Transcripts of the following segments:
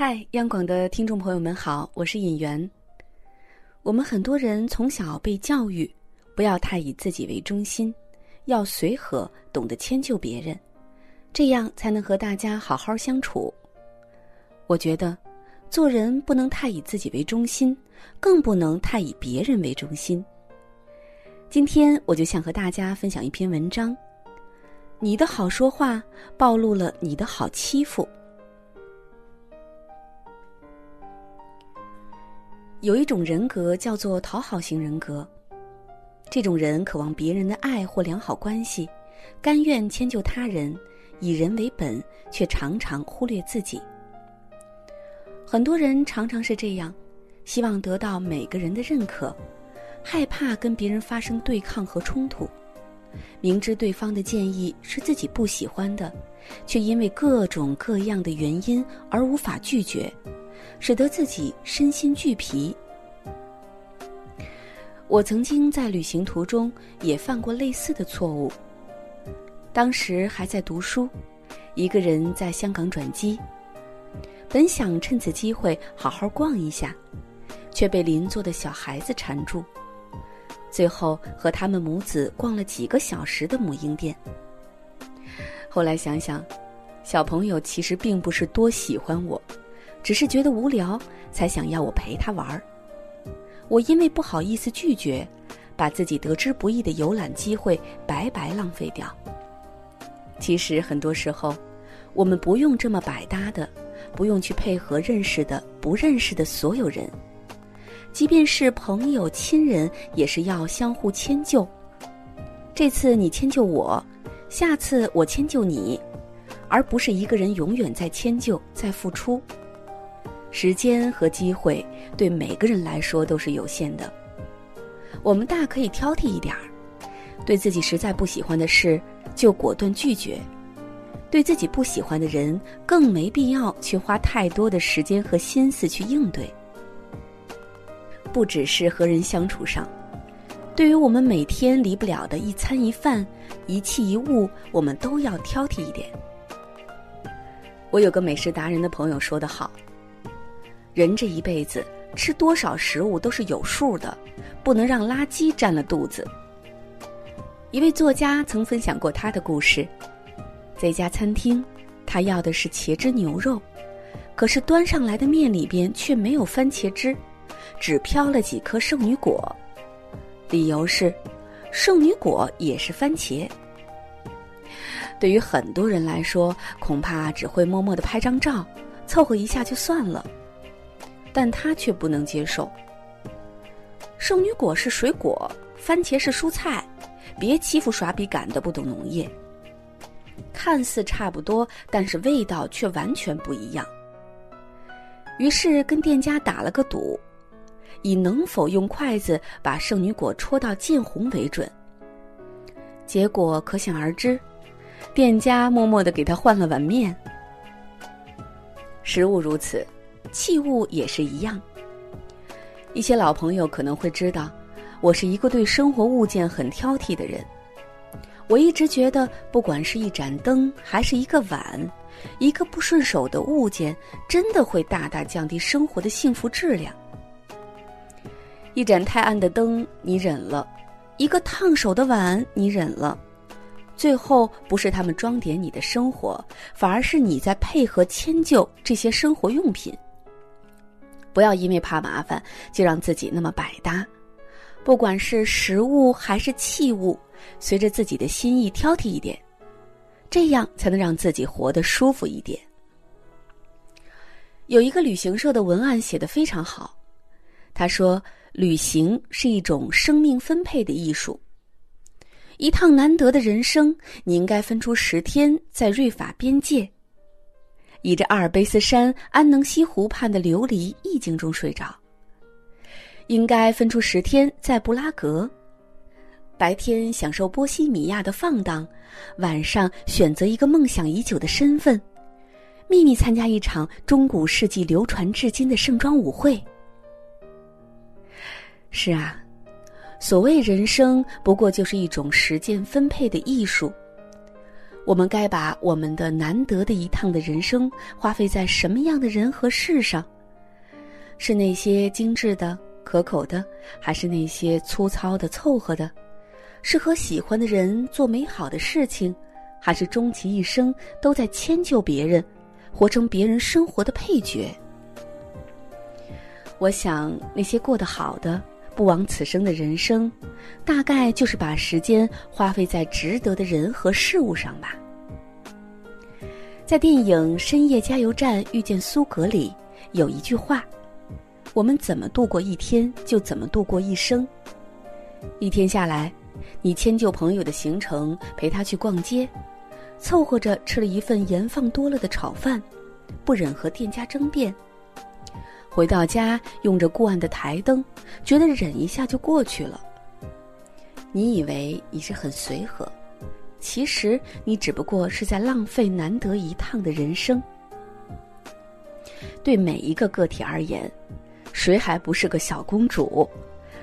嗨，央广的听众朋友们好，我是尹媛。我们很多人从小被教育，不要太以自己为中心，要随和，懂得迁就别人，这样才能和大家好好相处。我觉得，做人不能太以自己为中心，更不能太以别人为中心。今天我就想和大家分享一篇文章：你的好说话暴露了你的好欺负。有一种人格叫做讨好型人格。这种人渴望别人的爱或良好关系，甘愿迁就他人，以人为本，却常常忽略自己。很多人常常是这样，希望得到每个人的认可，害怕跟别人发生对抗和冲突，明知对方的建议是自己不喜欢的，却因为各种各样的原因而无法拒绝。使得自己身心俱疲。我曾经在旅行途中也犯过类似的错误。当时还在读书，一个人在香港转机，本想趁此机会好好逛一下，却被邻座的小孩子缠住，最后和他们母子逛了几个小时的母婴店。后来想想，小朋友其实并不是多喜欢我。只是觉得无聊，才想要我陪他玩儿。我因为不好意思拒绝，把自己得之不易的游览机会白白浪费掉。其实很多时候，我们不用这么百搭的，不用去配合认识的、不认识的所有人。即便是朋友、亲人，也是要相互迁就。这次你迁就我，下次我迁就你，而不是一个人永远在迁就、在付出。时间和机会对每个人来说都是有限的，我们大可以挑剔一点儿，对自己实在不喜欢的事就果断拒绝，对自己不喜欢的人更没必要去花太多的时间和心思去应对。不只是和人相处上，对于我们每天离不了的一餐一饭、一器一物，我们都要挑剔一点。我有个美食达人的朋友说得好。人这一辈子吃多少食物都是有数的，不能让垃圾占了肚子。一位作家曾分享过他的故事，在一家餐厅，他要的是茄汁牛肉，可是端上来的面里边却没有番茄汁，只飘了几颗圣女果，理由是，圣女果也是番茄。对于很多人来说，恐怕只会默默的拍张照，凑合一下就算了。但他却不能接受。圣女果是水果，番茄是蔬菜，别欺负耍笔杆的不懂农业。看似差不多，但是味道却完全不一样。于是跟店家打了个赌，以能否用筷子把圣女果戳到见红为准。结果可想而知，店家默默的给他换了碗面。食物如此。器物也是一样。一些老朋友可能会知道，我是一个对生活物件很挑剔的人。我一直觉得，不管是一盏灯，还是一个碗，一个不顺手的物件，真的会大大降低生活的幸福质量。一盏太暗的灯，你忍了；一个烫手的碗，你忍了。最后，不是他们装点你的生活，反而是你在配合迁就这些生活用品。不要因为怕麻烦就让自己那么百搭，不管是食物还是器物，随着自己的心意挑剔一点，这样才能让自己活得舒服一点。有一个旅行社的文案写得非常好，他说：“旅行是一种生命分配的艺术，一趟难得的人生，你应该分出十天在瑞法边界。”倚着阿尔卑斯山安能西湖畔的琉璃意境中睡着。应该分出十天在布拉格，白天享受波西米亚的放荡，晚上选择一个梦想已久的身份，秘密参加一场中古世纪流传至今的盛装舞会。是啊，所谓人生，不过就是一种时间分配的艺术。我们该把我们的难得的一趟的人生花费在什么样的人和事上？是那些精致的、可口的，还是那些粗糙的、凑合的？是和喜欢的人做美好的事情，还是终其一生都在迁就别人，活成别人生活的配角？我想，那些过得好的、不枉此生的人生，大概就是把时间花费在值得的人和事物上吧。在电影《深夜加油站遇见苏格》里，有一句话：“我们怎么度过一天，就怎么度过一生。”一天下来，你迁就朋友的行程，陪他去逛街，凑合着吃了一份盐放多了的炒饭，不忍和店家争辩。回到家，用着过暗的台灯，觉得忍一下就过去了。你以为你是很随和，其实你只不过是在浪费难得一趟的人生。对每一个个体而言，谁还不是个小公主？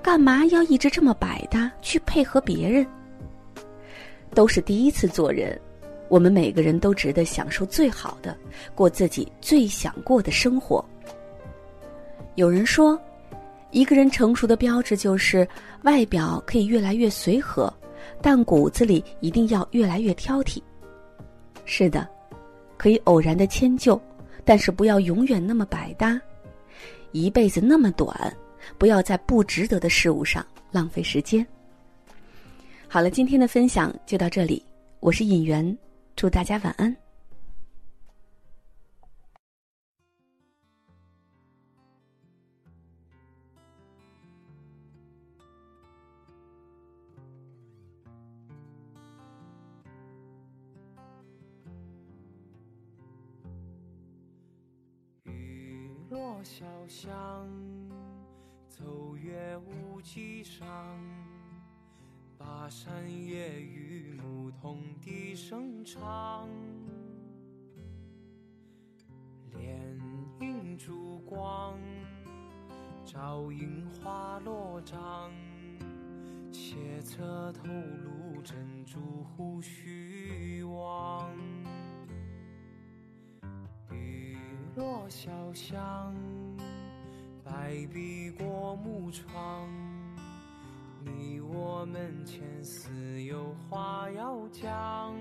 干嘛要一直这么百搭去配合别人？都是第一次做人，我们每个人都值得享受最好的，过自己最想过的生活。有人说，一个人成熟的标志就是外表可以越来越随和，但骨子里一定要越来越挑剔。是的，可以偶然的迁就，但是不要永远那么百搭。一辈子那么短，不要在不值得的事物上浪费时间。好了，今天的分享就到这里，我是尹媛，祝大家晚安。小巷，走月无际上，巴山夜雨，牧童低声唱。帘影烛光，照映花落帐，斜侧透露珍珠胡须望。落小巷，白壁过木窗。你我门前似有话要讲。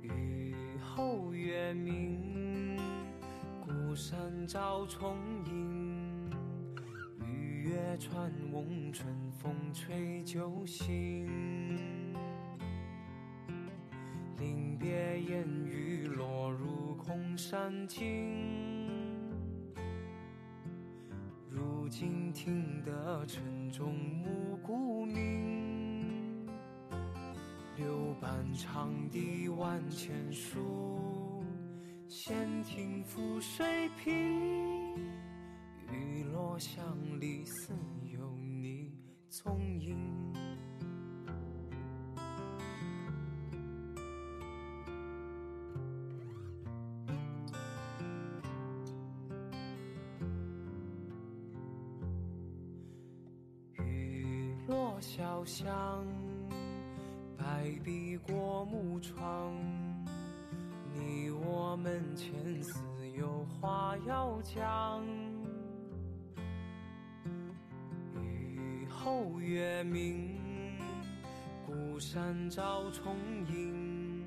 雨后月明，孤山照重影。玉月穿翁，春风吹酒醒。临别烟雨山尽，如今听得城中暮鼓鸣。柳半长堤万千树，闲庭覆水平。雨落乡里似小巷，白壁过木窗。你我门前似有话要讲。雨后月明，孤山照重影。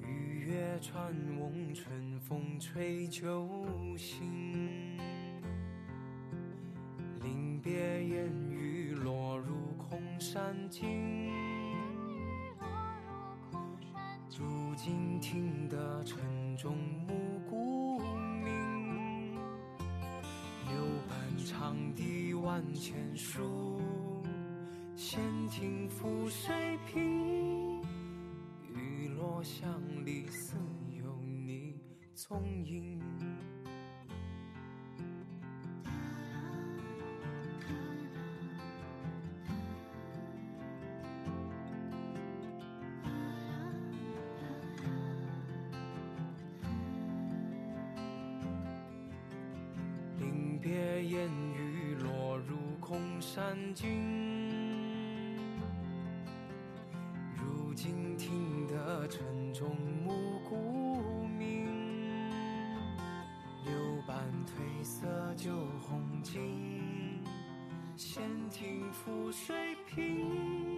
玉月穿翁，春风吹酒醒。临别烟雨。空山尽，如今听得城中暮鼓鸣。柳半长堤万千树，闲庭覆水平。雨落巷里似有你踪影。烟雨落入空山径。如今听得晨钟暮鼓鸣，柳板褪色旧红巾，闲庭覆水平。